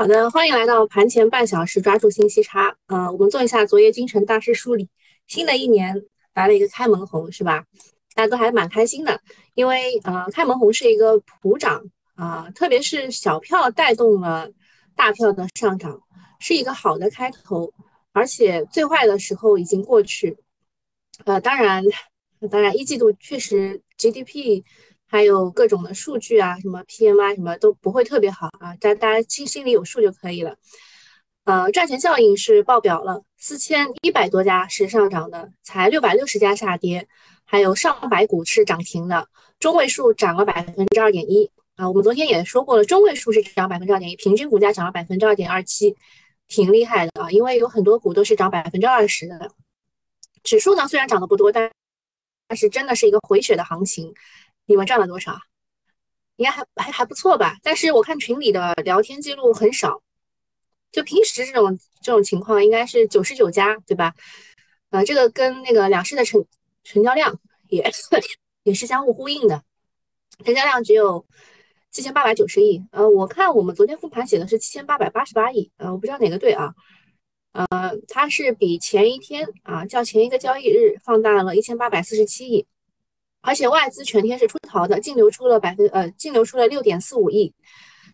好的，欢迎来到盘前半小时，抓住信息差。呃，我们做一下昨夜今晨大师梳理。新的一年来了一个开门红，是吧？大家都还蛮开心的，因为呃，开门红是一个普涨啊，特别是小票带动了大票的上涨，是一个好的开头。而且最坏的时候已经过去。呃，当然，当然一季度确实 GDP。还有各种的数据啊，什么 PMI 什么都不会特别好啊，大大家心心里有数就可以了。呃，赚钱效应是爆表了，四千一百多家是上涨的，才六百六十家下跌，还有上百股是涨停的，中位数涨了百分之二点一啊。我们昨天也说过了，中位数是涨百分之二点一，平均股价涨了百分之二点二七，挺厉害的啊。因为有很多股都是涨百分之二十的，指数呢虽然涨得不多，但但是真的是一个回血的行情。你们赚了多少？应该还还还不错吧？但是我看群里的聊天记录很少，就平时这种这种情况应该是九十九家，对吧？呃，这个跟那个两市的成成交量也 也是相互呼应的，成交量只有七千八百九十亿。呃，我看我们昨天复盘写的是七千八百八十八亿，呃，我不知道哪个对啊？呃，它是比前一天啊，较前一个交易日放大了一千八百四十七亿。而且外资全天是出逃的，净流出了百分呃净流出了六点四五亿，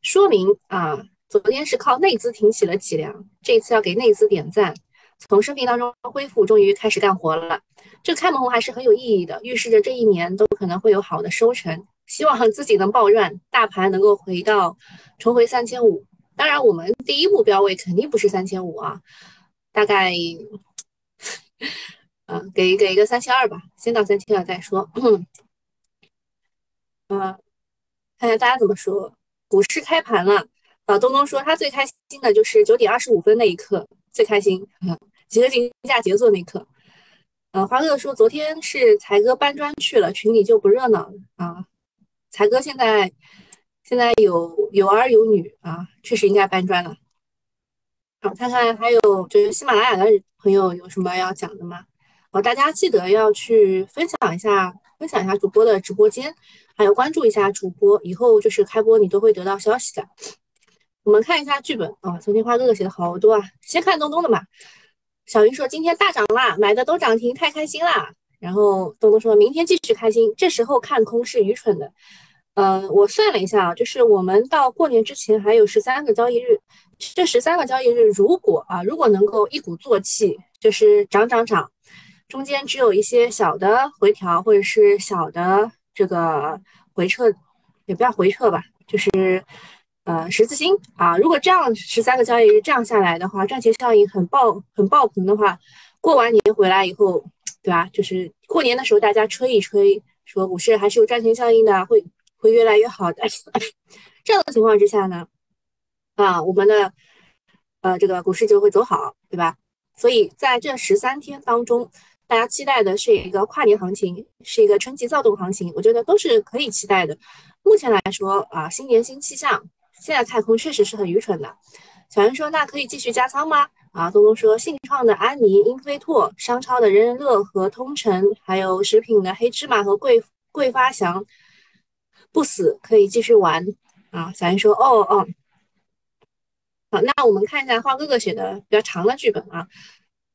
说明啊，昨天是靠内资挺起了脊梁，这一次要给内资点赞，从生病当中恢复，终于开始干活了。这开门红还是很有意义的，预示着这一年都可能会有好的收成。希望自己能暴赚，大盘能够回到重回三千五。当然，我们第一目标位肯定不是三千五啊，大概。嗯，给给一个三千二吧，先到三千二再说。嗯，看看大家怎么说。股市开盘了，啊，东东说他最开心的就是九点二十五分那一刻，最开心。嗯，集合竞价节奏那一刻。嗯，华哥说昨天是才哥搬砖去了，群里就不热闹了啊。才哥现在现在有有儿有女啊，确实应该搬砖了。好，看看还有就是喜马拉雅的朋友有什么要讲的吗？大家记得要去分享一下，分享一下主播的直播间，还有关注一下主播，以后就是开播你都会得到消息的。我们看一下剧本啊，昨天花哥哥写的好多啊，先看东东的嘛。小云说今天大涨啦，买的都涨停，太开心啦。然后东东说明天继续开心，这时候看空是愚蠢的。嗯，我算了一下啊，就是我们到过年之前还有十三个交易日，这十三个交易日如果啊，如果能够一鼓作气，就是涨涨涨。中间只有一些小的回调，或者是小的这个回撤，也不要回撤吧，就是呃十字星啊。如果这样十三个交易日这样下来的话，赚钱效应很爆很爆棚的话，过完年回来以后，对吧？就是过年的时候大家吹一吹，说股市还是有赚钱效应的，会会越来越好的。这样的情况之下呢，啊，我们的呃这个股市就会走好，对吧？所以在这十三天当中。大家期待的是一个跨年行情，是一个春季躁动行情，我觉得都是可以期待的。目前来说啊，新年新气象，现在太空确实是很愚蠢的。小云说：“那可以继续加仓吗？”啊，东东说：“信创的安妮、英飞拓、商超的人人乐和通诚，还有食品的黑芝麻和桂桂发祥不死，可以继续玩。”啊，小云说：“哦哦。”好，那我们看一下花哥哥写的比较长的剧本啊。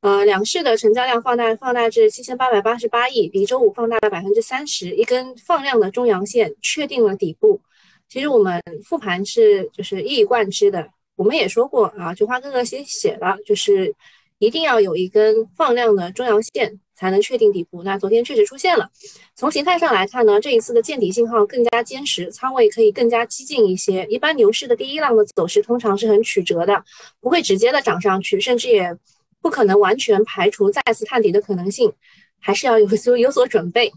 呃，两市的成交量放大放大至七千八百八十八亿，比周五放大了百分之三十，一根放量的中阳线确定了底部。其实我们复盘是就是一以贯之的，我们也说过啊，菊花哥哥先写了，就是一定要有一根放量的中阳线才能确定底部。那昨天确实出现了，从形态上来看呢，这一次的见底信号更加坚实，仓位可以更加激进一些。一般牛市的第一浪的走势通常是很曲折的，不会直接的涨上去，甚至也。不可能完全排除再次探底的可能性，还是要有所有所准备。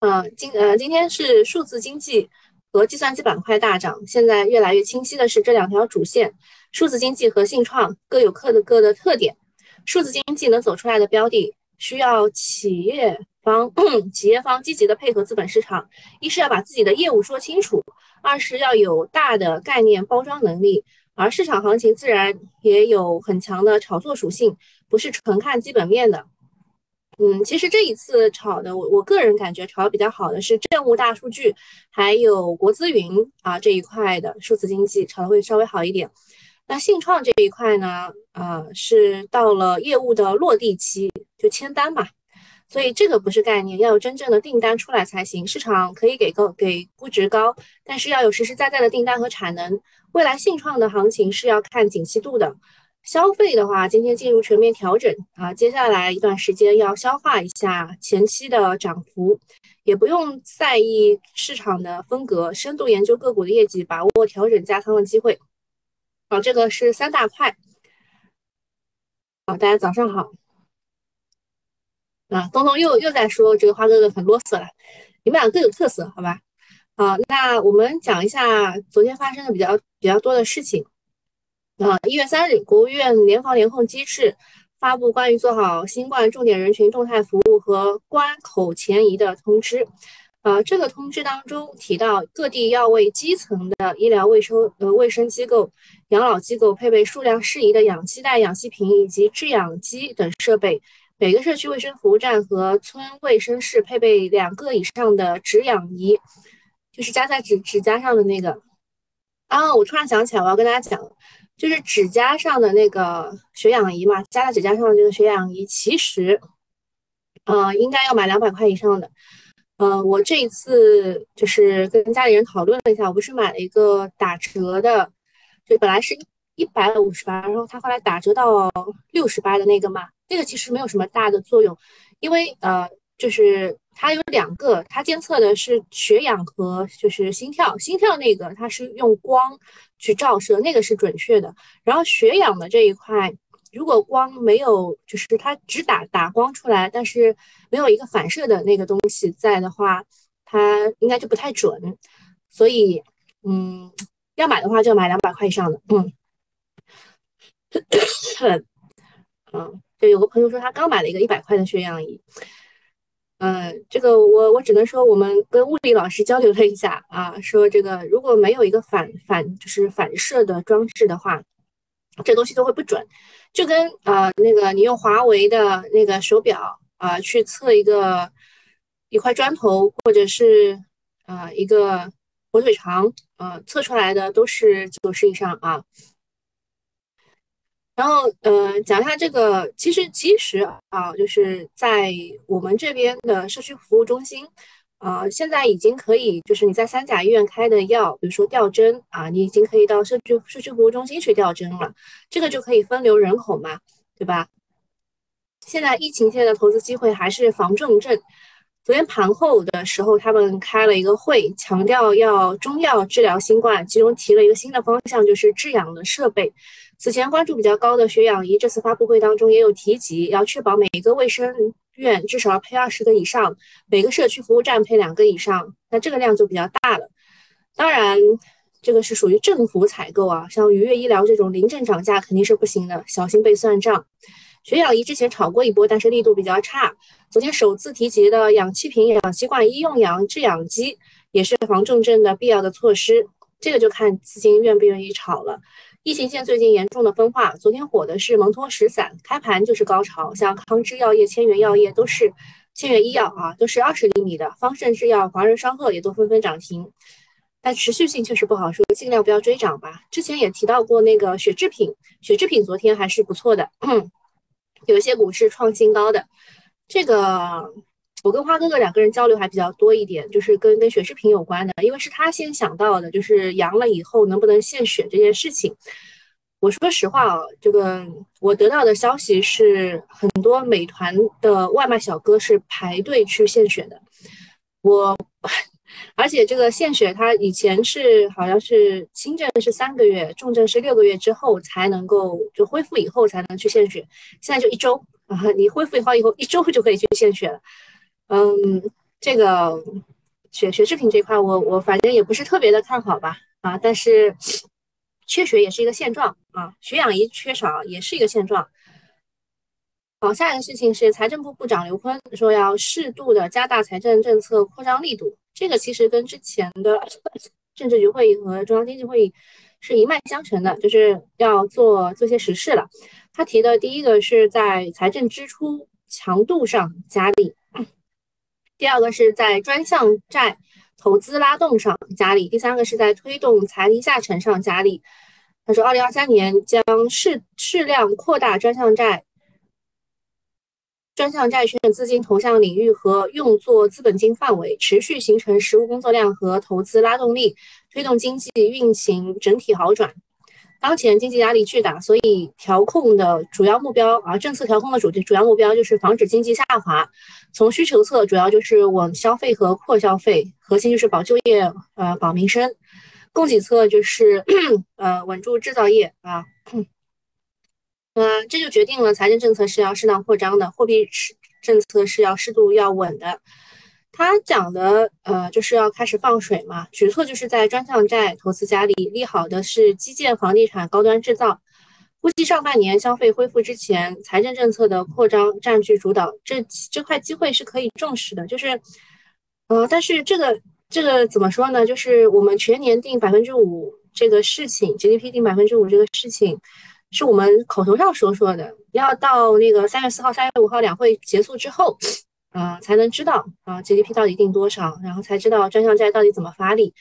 嗯，今呃今天是数字经济和计算机板块大涨，现在越来越清晰的是这两条主线，数字经济和信创各有各的各的特点。数字经济能走出来的标的，需要企业方 企业方积极的配合资本市场，一是要把自己的业务说清楚，二是要有大的概念包装能力。而市场行情自然也有很强的炒作属性，不是纯看基本面的。嗯，其实这一次炒的，我我个人感觉炒的比较好的是政务大数据，还有国资云啊这一块的数字经济炒的会稍微好一点。那信创这一块呢，啊是到了业务的落地期就签单嘛，所以这个不是概念，要有真正的订单出来才行。市场可以给高给估值高，但是要有实实在在的订单和产能。未来信创的行情是要看景气度的。消费的话，今天进入全面调整啊，接下来一段时间要消化一下前期的涨幅，也不用在意市场的风格，深度研究个股的业绩，把握调整加仓的机会。好，这个是三大块。好，大家早上好。啊，东东又又在说这个花哥哥很啰嗦了，你们俩各有特色，好吧？好，那我们讲一下昨天发生的比较比较多的事情。啊，一月三日，国务院联防联控机制发布关于做好新冠重点人群动态服务和关口前移的通知。呃，这个通知当中提到，各地要为基层的医疗卫生呃卫生机构、养老机构配备数量适宜的氧气袋、氧气瓶以及制氧机等设备。每个社区卫生服务站和村卫生室配备两个以上的止氧仪，就是夹在指指甲上的那个。啊，我突然想起来，我要跟大家讲。就是指甲上的那个血氧仪嘛，夹在指甲上的这个血氧仪，其实，呃，应该要买两百块以上的。嗯，我这一次就是跟家里人讨论了一下，我不是买了一个打折的，就本来是一百五十八，然后他后来打折到六十八的那个嘛，那个其实没有什么大的作用，因为呃，就是它有两个，它监测的是血氧和就是心跳，心跳那个它是用光。去照射那个是准确的，然后血氧的这一块，如果光没有，就是它只打打光出来，但是没有一个反射的那个东西在的话，它应该就不太准。所以，嗯，要买的话就买两百块以上的。嗯，嗯，就有个朋友说他刚买了一个一百块的血氧仪。嗯，这个我我只能说，我们跟物理老师交流了一下啊，说这个如果没有一个反反就是反射的装置的话，这东西都会不准。就跟啊那个你用华为的那个手表啊去测一个一块砖头，或者是啊一个火腿肠，啊测出来的都是九十以上啊。然后，呃，讲一下这个，其实其实啊，就是在我们这边的社区服务中心，啊，现在已经可以，就是你在三甲医院开的药，比如说吊针啊，你已经可以到社区社区服务中心去吊针了，这个就可以分流人口嘛，对吧？现在疫情现在的投资机会还是防重症。昨天盘后的时候，他们开了一个会，强调要中药治疗新冠，其中提了一个新的方向，就是制氧的设备。此前关注比较高的血氧仪，这次发布会当中也有提及，要确保每一个卫生院至少要配二十个以上，每个社区服务站配两个以上，那这个量就比较大了。当然，这个是属于政府采购啊，像愉悦医疗这种临阵涨价肯定是不行的，小心被算账。血氧仪之前炒过一波，但是力度比较差。昨天首次提及的氧气瓶、氧气罐、医用氧制氧机，也是防重症的必要的措施。这个就看资金愿不愿意炒了。疫情线最近严重的分化，昨天火的是蒙脱石散，开盘就是高潮，像康芝药业、千源药业都是千源医药啊，都是二十厘米的，方盛制药、华润双鹤也都纷纷涨停，但持续性确实不好说，尽量不要追涨吧。之前也提到过那个血制品，血制品昨天还是不错的，有一些股是创新高的，这个。我跟花哥哥两个人交流还比较多一点，就是跟跟血制品有关的，因为是他先想到的，就是阳了以后能不能献血这件事情。我说实话啊，这个我得到的消息是，很多美团的外卖小哥是排队去献血的。我，而且这个献血，他以前是好像是轻症是三个月，重症是六个月之后才能够就恢复以后才能去献血，现在就一周啊，你恢复好以后一周就可以去献血了。嗯，这个血血制品这块，我我反正也不是特别的看好吧，啊，但是缺血也是一个现状啊，血氧仪缺少也是一个现状。好，下一个事情是财政部部长刘昆说要适度的加大财政政策扩张力度，这个其实跟之前的 政治局会议和中央经济会议是一脉相承的，就是要做做些实事了。他提的第一个是在财政支出。强度上加力。第二个是在专项债投资拉动上加力，第三个是在推动财力下沉上加力。他说，二零二三年将适适量扩大专项债、专项债券资金投向领域和用作资本金范围，持续形成实物工作量和投资拉动力，推动经济运行整体好转。当前经济压力巨大，所以调控的主要目标啊，政策调控的主主要目标就是防止经济下滑。从需求侧，主要就是稳消费和扩消费，核心就是保就业，呃，保民生。供给侧就是 呃稳住制造业啊，呃，这就决定了财政政策是要适当扩张的，货币政策是要适度要稳的。他讲的呃就是要开始放水嘛，举措就是在专项债投资加力，利好的是基建、房地产、高端制造。估计上半年消费恢复之前，财政政策的扩张占据主导，这这块机会是可以重视的。就是呃，但是这个。这个怎么说呢？就是我们全年定百分之五这个事情，GDP 定百分之五这个事情，是我们口头上说说的，要到那个三月四号、三月五号两会结束之后，啊，才能知道啊 GDP 到底定多少，然后才知道专项债到底怎么发力，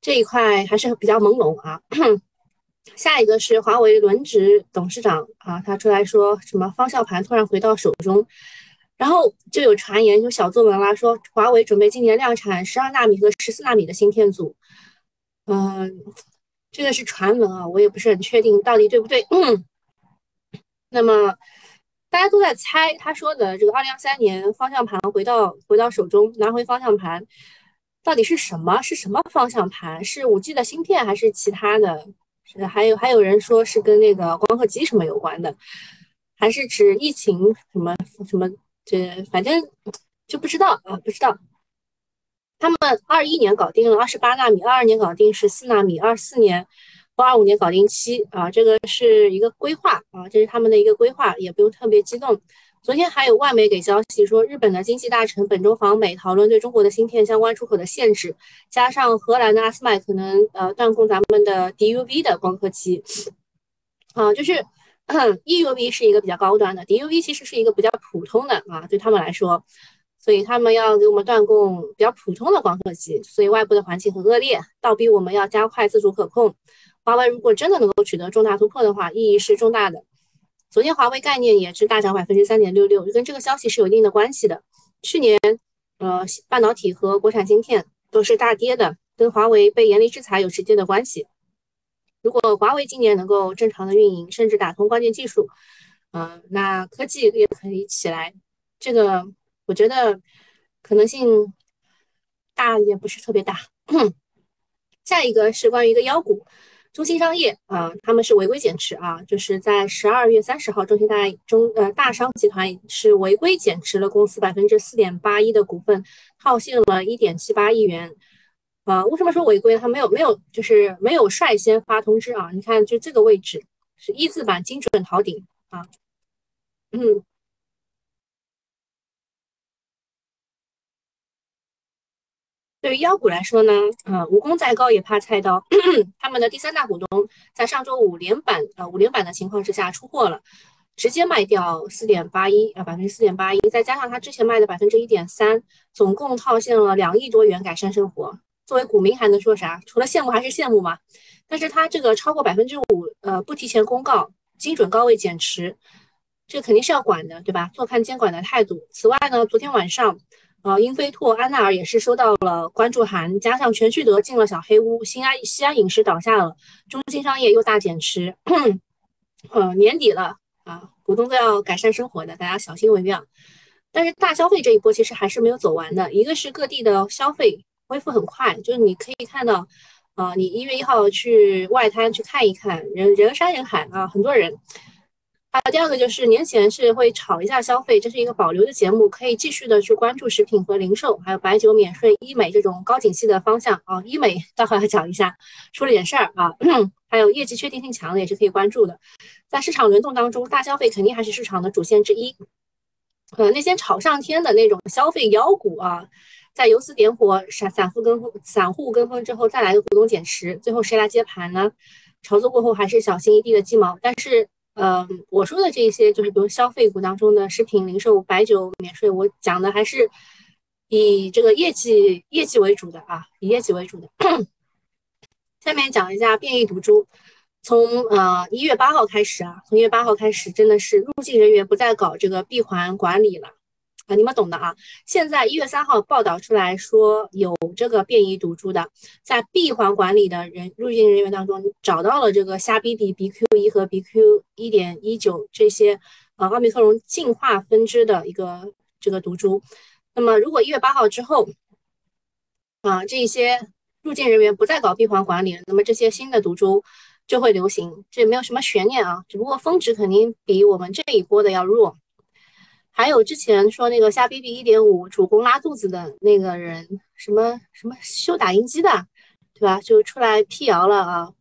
这一块还是比较朦胧啊。下一个是华为轮值董事长啊，他出来说什么方向盘突然回到手中。然后就有传言，有小作文啦，说华为准备今年量产十二纳米和十四纳米的芯片组。嗯，这个是传闻啊，我也不是很确定到底对不对。嗯，那么大家都在猜他说的这个二零二三年方向盘回到回到手中，拿回方向盘到底是什么？是什么方向盘？是五 G 的芯片还是其他的？是还有还有人说是跟那个光刻机什么有关的，还是指疫情什么什么？这反正就不知道啊，不知道。他们二一年搞定了二十八纳米，二二年搞定十四纳米，二四年二五年搞定七啊，这个是一个规划啊，这是他们的一个规划，也不用特别激动。昨天还有外媒给消息说，日本的经济大臣本周访美，讨论对中国的芯片相关出口的限制，加上荷兰的阿斯麦可能呃断供咱们的 DUV 的光刻机啊，就是。EUV 是一个比较高端的，DUV 其实是一个比较普通的啊，对他们来说，所以他们要给我们断供比较普通的光刻机，所以外部的环境很恶劣，倒逼我们要加快自主可控。华为如果真的能够取得重大突破的话，意义是重大的。昨天华为概念也是大涨百分之三点六六，跟这个消息是有一定的关系的。去年，呃，半导体和国产芯片都是大跌的，跟华为被严厉制裁有直接的关系。如果华为今年能够正常的运营，甚至打通关键技术，嗯，那科技也可以起来。这个我觉得可能性大也不是特别大。下一个是关于一个妖股，中兴商业啊，他们是违规减持啊，就是在十二月三十号，中兴大中呃大商集团是违规减持了公司百分之四点八一的股份，套现了一点七八亿元。啊，为什么说违规？他没有没有，就是没有率先发通知啊！你看，就这个位置是一字板精准逃顶啊。嗯，对于妖股来说呢，呃，武功再高也怕菜刀。他们的第三大股东在上周五连板呃五连板的情况之下出货了，直接卖掉四点八一啊，百分之四点八一，再加上他之前卖的百分之一点三，总共套现了两亿多元，改善生活。作为股民还能说啥？除了羡慕还是羡慕嘛。但是它这个超过百分之五，呃，不提前公告，精准高位减持，这肯定是要管的，对吧？坐看监管的态度。此外呢，昨天晚上，呃，英飞拓、安奈尔也是收到了关注函，加上全聚德进了小黑屋，西安西安饮食倒下了，中心商业又大减持。呃，年底了啊，股东都要改善生活的，大家小心为妙。但是大消费这一波其实还是没有走完的，一个是各地的消费。恢复很快，就是你可以看到，啊，你一月一号去外滩去看一看，人人山人海啊，很多人。还有第二个就是年前是会炒一下消费，这是一个保留的节目，可以继续的去关注食品和零售，还有白酒免税、医美这种高景气的方向啊。医美待会儿讲一下，出了点事儿啊。还有业绩确定性强的也是可以关注的。在市场轮动当中，大消费肯定还是市场的主线之一。呃，那些炒上天的那种消费妖股啊。在游资点火、散散户跟风、散户跟风之后，再来个股东减持，最后谁来接盘呢？炒作过后还是小心翼翼的鸡毛。但是嗯，我说的这些就是比如消费股当中的食品、零售、白酒免税，我讲的还是以这个业绩业绩为主的啊，以业绩为主的。下面讲一下变异毒株，从呃一月八号开始啊，从一月八号开始，真的是入境人员不再搞这个闭环管理了。啊，你们懂的啊！现在一月三号报道出来说有这个变异毒株的，在闭环管理的人入境人员当中找到了这个虾 B 比 BQ 一和 BQ 一点一九这些呃奥密克戎进化分支的一个这个毒株。那么如果一月八号之后啊，这些入境人员不再搞闭环管理，那么这些新的毒株就会流行，这也没有什么悬念啊。只不过峰值肯定比我们这一波的要弱。还有之前说那个虾 B B 一点五主攻拉肚子的那个人，什么什么修打印机的，对吧？就出来辟谣了啊。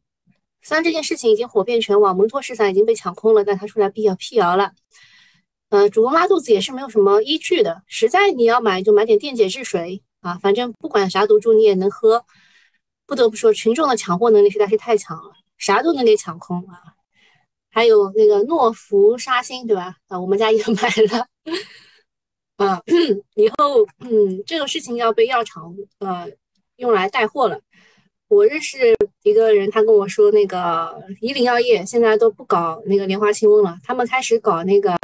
虽然这件事情已经火遍全网，蒙脱石散已经被抢空了，但他出来辟谣辟谣了。呃，主攻拉肚子也是没有什么依据的，实在你要买就买点电解质水啊，反正不管啥毒株你也能喝。不得不说，群众的抢货能力实在是太强了，啥都能给抢空啊。还有那个诺氟沙星，对吧？啊，我们家也 买了。啊，以后嗯，这个事情要被药厂呃用来带货了。我认识一个人，他跟我说，那个怡林药业现在都不搞那个莲花清瘟了，他们开始搞那个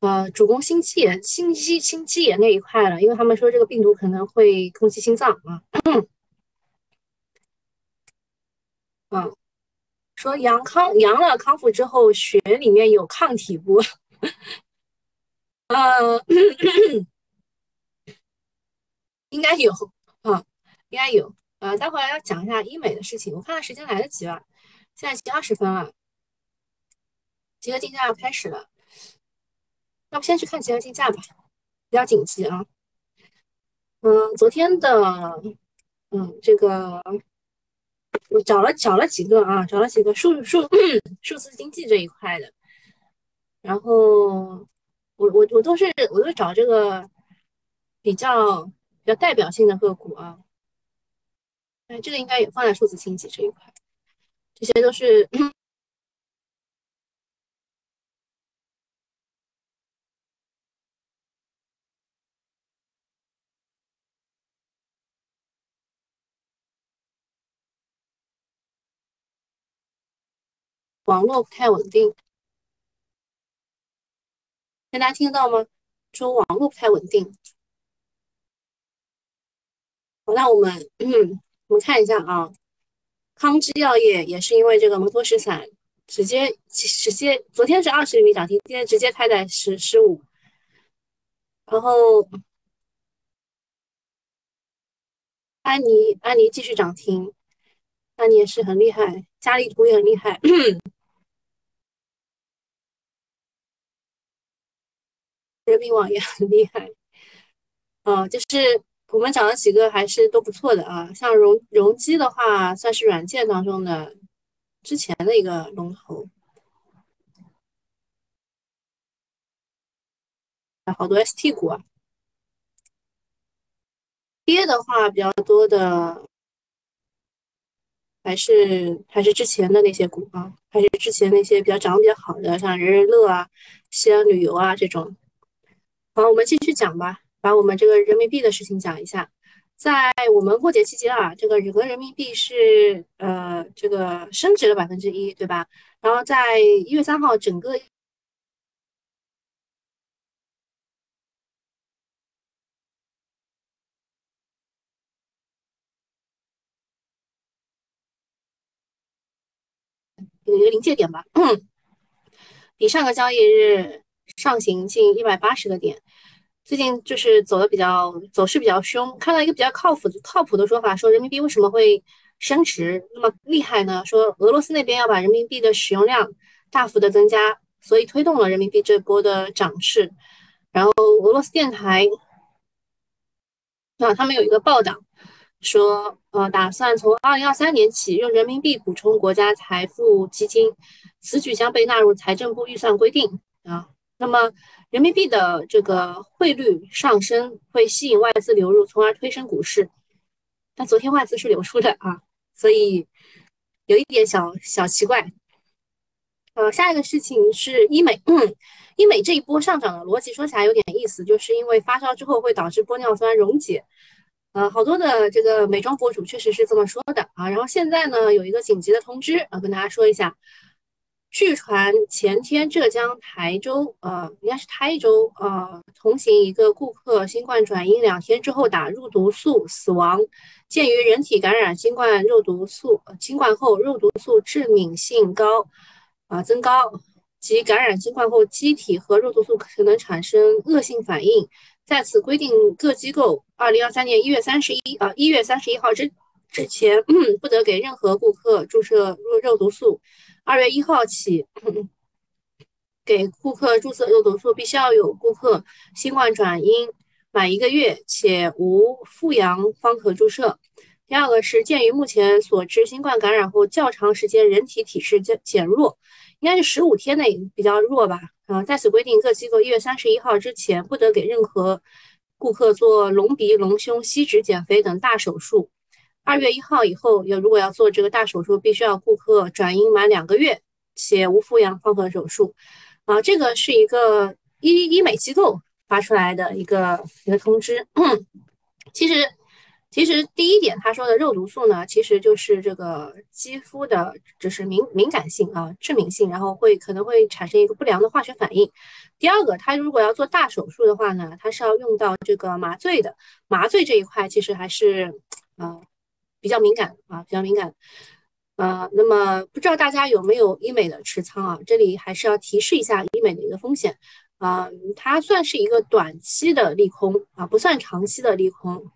呃主攻心肌炎、心肌心肌炎那一块了，因为他们说这个病毒可能会攻击心脏啊。嗯。说阳康阳了康复之后，血里面有抗体不？呃，应该有啊，应该有。呃，待会儿要讲一下医美的事情。我看看时间来得及吧？现在已经二十分了，集合竞价要开始了。要不先去看集合竞价吧，比较紧急啊。嗯，昨天的，嗯，这个。我找了找了几个啊，找了几个数数数字经济这一块的，然后我我我都是我都找这个比较比较代表性的个股啊，哎，这个应该也放在数字经济这一块，这些都是网络不太稳定，大家听得到吗？说网络不太稳定。好，那我们嗯，我们看一下啊，康芝药业也是因为这个摩托石散直接直接，昨天是二十厘米涨停，今天直接开在十十五，然后安妮安妮继续涨停，安妮也是很厉害，佳丽图也很厉害。人民网也很厉害，啊，就是我们讲了几个还是都不错的啊，像容容基的话，算是软件当中的之前的一个龙头，好多 ST 股啊，跌的话比较多的还是还是之前的那些股啊，还是之前那些比较涨比较好的，像人人乐啊、西安旅游啊这种。好，我们继续讲吧，把我们这个人民币的事情讲一下。在我们过节期间啊，这个整个人民币是呃这个升值了百分之一，对吧？然后在一月三号，整个有一个临界点吧，比上个交易日。上行近一百八十个点，最近就是走的比较走势比较凶。看到一个比较靠谱的靠谱的说法，说人民币为什么会升值那么厉害呢？说俄罗斯那边要把人民币的使用量大幅的增加，所以推动了人民币这波的涨势。然后俄罗斯电台啊，他们有一个报道说，呃，打算从二零二三年起用人民币补充国家财富基金，此举将被纳入财政部预算规定啊。那么人民币的这个汇率上升会吸引外资流入，从而推升股市。但昨天外资是流出的啊，所以有一点小小奇怪。呃，下一个事情是医美，嗯，医美这一波上涨的逻辑说起来有点意思，就是因为发烧之后会导致玻尿酸溶解，呃，好多的这个美妆博主确实是这么说的啊。然后现在呢，有一个紧急的通知啊，跟大家说一下。据传前天浙江台州，呃，应该是台州，呃，同行一个顾客新冠转阴，两天之后打肉毒素死亡。鉴于人体感染新冠肉毒素，新冠后肉毒素致敏性高，啊增高，及感染新冠后机体和肉毒素可能产生恶性反应，在此规定各机构二零二三年一月三十一啊一月三十一号之之前不得给任何顾客注射肉肉毒素。二月一号起，给顾客注射肉毒素，必须要有顾客新冠转阴满一个月且无复阳方可注射。第二个是，鉴于目前所知，新冠感染后较长时间人体体质减减弱，应该是十五天内比较弱吧。啊，在此规定，各机构一月三十一号之前不得给任何顾客做隆鼻、隆胸、吸脂减肥等大手术。二月一号以后，要如果要做这个大手术，必须要顾客转阴满两个月且无复阳方可手术。啊，这个是一个医医美机构发出来的一个一个通知。其实，其实第一点他说的肉毒素呢，其实就是这个肌肤的，就是敏敏感性啊，致敏性，然后会可能会产生一个不良的化学反应。第二个，他如果要做大手术的话呢，他是要用到这个麻醉的，麻醉这一块其实还是，呃。比较敏感啊，比较敏感，呃，那么不知道大家有没有医美的持仓啊？这里还是要提示一下医美的一个风险啊，它算是一个短期的利空啊，不算长期的利空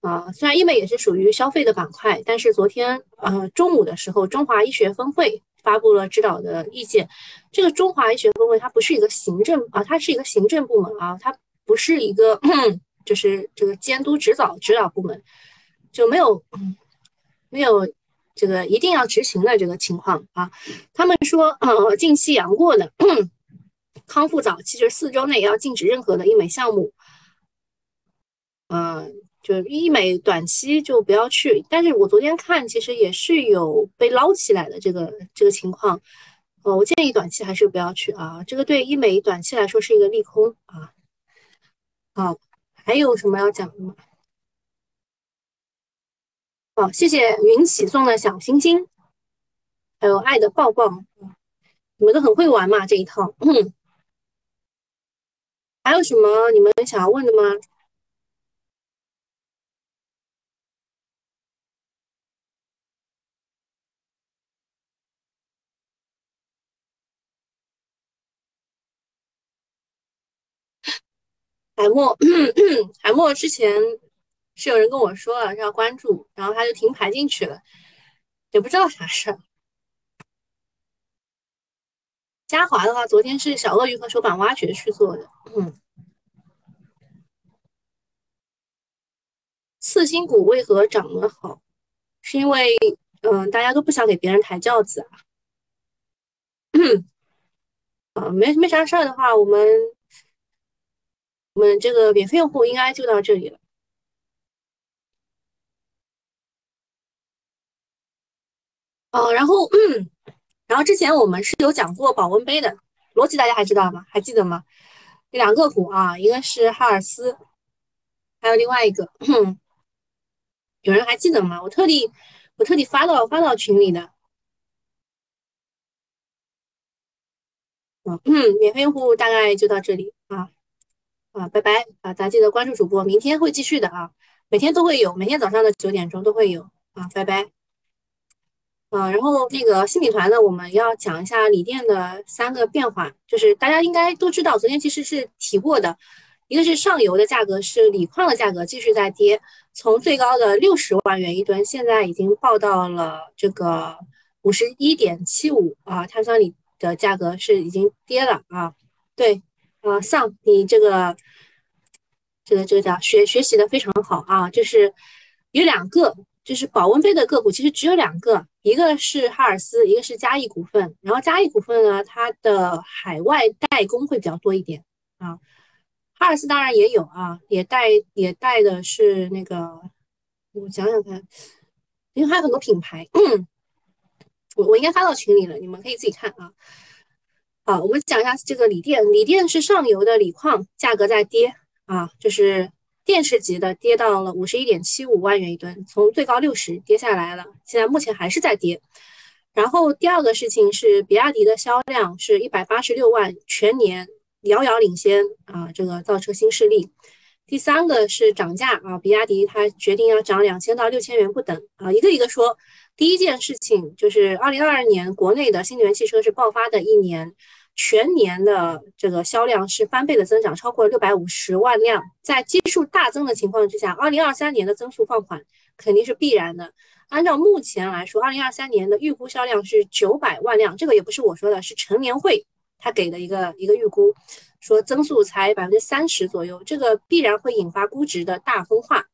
啊。虽然医美也是属于消费的板块，但是昨天呃中午的时候，中华医学分会发布了指导的意见。这个中华医学分会它不是一个行政啊，它是一个行政部门啊，它不是一个 就是这个监督指导指导部门。就没有没有这个一定要执行的这个情况啊。他们说，呃，近期阳过的康复早期，就是四周内要禁止任何的医美项目。嗯，就医美短期就不要去。但是我昨天看，其实也是有被捞起来的这个这个情况。呃，我建议短期还是不要去啊。这个对医美短期来说是一个利空啊。好，还有什么要讲的吗？好，谢谢云起送的小星星，还有爱的抱抱，你们都很会玩嘛这一套。嗯，还有什么你们想要问的吗？海默，海默之前。是有人跟我说了要关注，然后他就停牌进去了，也不知道啥事儿。嘉华的话，昨天是小鳄鱼和手板挖掘去做的。嗯，次新股为何涨得好？是因为嗯，大家都不想给别人抬轿子啊。啊，没没啥事儿的话，我们我们这个免费用户应该就到这里了。哦，然后，嗯然后之前我们是有讲过保温杯的逻辑，大家还知道吗？还记得吗？两个股啊，一个是哈尔斯，还有另外一个，有人还记得吗？我特地我特地发到发到群里的。嗯，免费用户大概就到这里啊啊，拜拜啊！大家记得关注主播，明天会继续的啊，每天都会有，每天早上的九点钟都会有啊，拜拜。嗯，然后那个新米团呢，我们要讲一下锂电的三个变化，就是大家应该都知道，昨天其实是提过的，一个是上游的价格是锂矿的价格继续在跌，从最高的六十万元一吨，现在已经报到了这个五十一点七五啊，碳酸锂的价格是已经跌了啊，对，啊，上你这个这个这个叫学学习的非常好啊，就是有两个。就是保温杯的个股，其实只有两个，一个是哈尔斯，一个是嘉益股份。然后嘉益股份呢，它的海外代工会比较多一点啊。哈尔斯当然也有啊，也带也带的是那个，我想想看，因为还有很多品牌。我我应该发到群里了，你们可以自己看啊。好，我们讲一下这个锂电，锂电是上游的锂矿价格在跌啊，就是电池级的跌到了五十一点七五万元一吨，从最高六十跌下来了，现在目前还是在跌。然后第二个事情是，比亚迪的销量是一百八十六万，全年遥遥领先啊这个造车新势力。第三个是涨价啊，比亚迪它决定要涨两千到六千元不等啊，一个一个说。第一件事情就是二零二二年国内的新能源汽车是爆发的一年，全年的这个销量是翻倍的增长，超过六百五十万辆。在基数大增的情况之下，二零二三年的增速放缓肯定是必然的。按照目前来说，二零二三年的预估销量是九百万辆，这个也不是我说的，是陈年会他给的一个一个预估，说增速才百分之三十左右，这个必然会引发估值的大分化。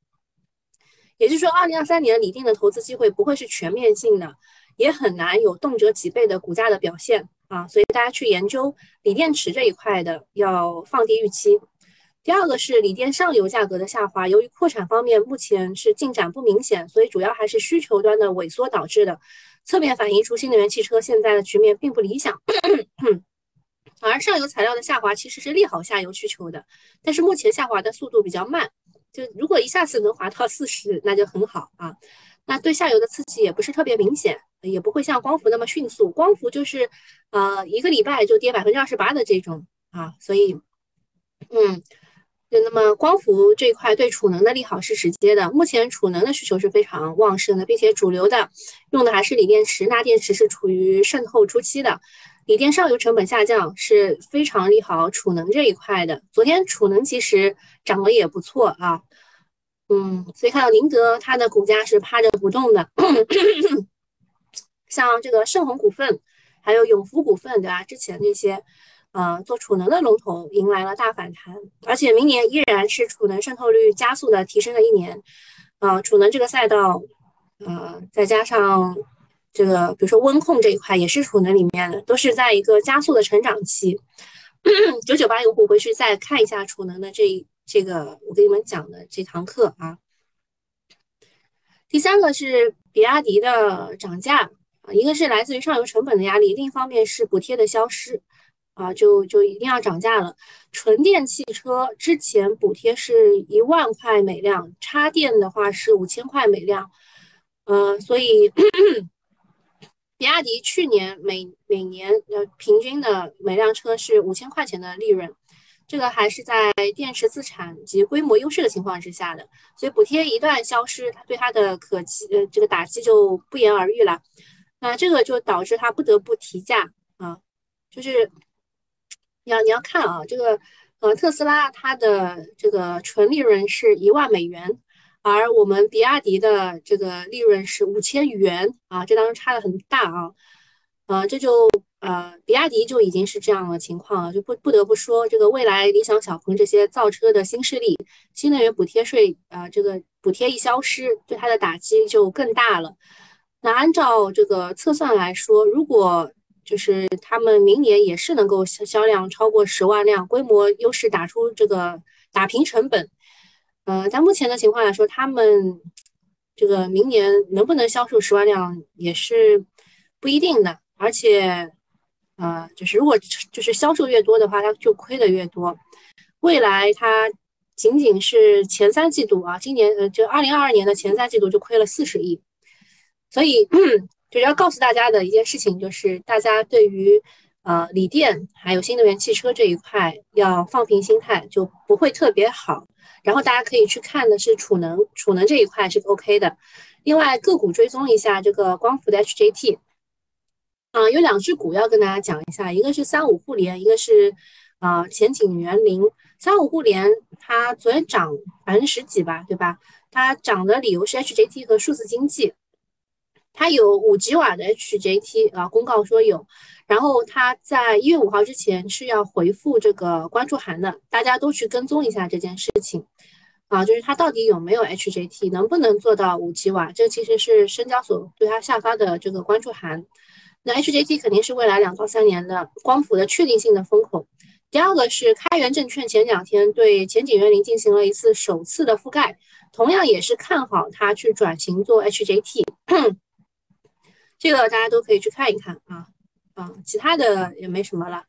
也就是说，二零二三年锂电的投资机会不会是全面性的，也很难有动辄几倍的股价的表现啊，所以大家去研究锂电池这一块的要放低预期。第二个是锂电上游价格的下滑，由于扩产方面目前是进展不明显，所以主要还是需求端的萎缩导致的，侧面反映出新能源汽车现在的局面并不理想。而上游材料的下滑其实是利好下游需求的，但是目前下滑的速度比较慢，就如果一下子能滑到四十，那就很好啊。那对下游的刺激也不是特别明显，也不会像光伏那么迅速，光伏就是呃一个礼拜就跌百分之二十八的这种啊，所以嗯。那么光伏这一块对储能的利好是直接的，目前储能的需求是非常旺盛的，并且主流的用的还是锂电池，钠电池是处于渗透初期的，锂电上游成本下降是非常利好储能这一块的。昨天储能其实涨得也不错啊，嗯，所以看到宁德它的股价是趴着不动的，像这个盛虹股份，还有永福股份，对吧？之前那些。呃，做储能的龙头迎来了大反弹，而且明年依然是储能渗透率加速的提升的一年。呃，储能这个赛道，呃，再加上这个，比如说温控这一块也是储能里面的，都是在一个加速的成长期。九九八用户回去再看一下储能的这一这个，我给你们讲的这堂课啊。第三个是比亚迪的涨价啊，一个是来自于上游成本的压力，另一方面是补贴的消失。啊，就就一定要涨价了。纯电汽车之前补贴是一万块每辆，插电的话是五千块每辆。嗯，所以比亚迪去年每每年呃平均的每辆车是五千块钱的利润，这个还是在电池自产及规模优势的情况之下的。所以补贴一旦消失，它对它的可击呃这个打击就不言而喻了。那这个就导致它不得不提价啊，就是。你要你要看啊，这个呃特斯拉它的这个纯利润是一万美元，而我们比亚迪的这个利润是五千元啊，这当中差的很大啊，呃这就呃比亚迪就已经是这样的情况了，就不不得不说这个未来理想、小鹏这些造车的新势力，新能源补贴税啊这个补贴一消失，对它的打击就更大了。那按照这个测算来说，如果就是他们明年也是能够销销量超过十万辆，规模优势打出这个打平成本。呃，在目前的情况来说，他们这个明年能不能销售十万辆也是不一定的。而且，呃，就是如果就是销售越多的话，它就亏的越多。未来它仅仅是前三季度啊，今年呃，就二零二二年的前三季度就亏了四十亿，所以。嗯 就是要告诉大家的一件事情，就是大家对于呃锂电还有新能源汽车这一块要放平心态，就不会特别好。然后大家可以去看的是储能，储能这一块是 OK 的。另外个股追踪一下这个光伏的 HJT，啊，有两只股要跟大家讲一下，一个是三五互联，一个是啊前景园林。三五互联它昨天涨百分之十几吧，对吧？它涨的理由是 HJT 和数字经济。它有五吉瓦的 HJT 啊，公告说有，然后它在一月五号之前是要回复这个关注函的，大家都去跟踪一下这件事情啊，就是它到底有没有 HJT，能不能做到五吉瓦，这其实是深交所对它下发的这个关注函。那 HJT 肯定是未来两到三年的光伏的确定性的风口。第二个是开源证券前两天对前景园林进行了一次首次的覆盖，同样也是看好它去转型做 HJT。这个大家都可以去看一看啊啊，其他的也没什么了。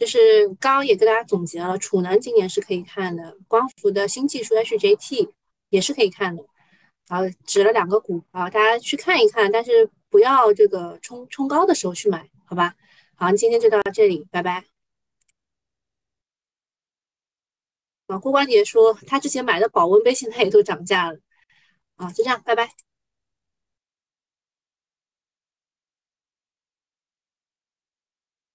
就是刚刚也跟大家总结了，储能今年是可以看的，光伏的新技术 HJT 也是可以看的，然后指了两个股啊，大家去看一看，但是不要这个冲冲高的时候去买，好吧？好，今天就到这里，拜拜。啊，郭关杰说他之前买的保温杯现在也都涨价了，啊，就这样，拜拜。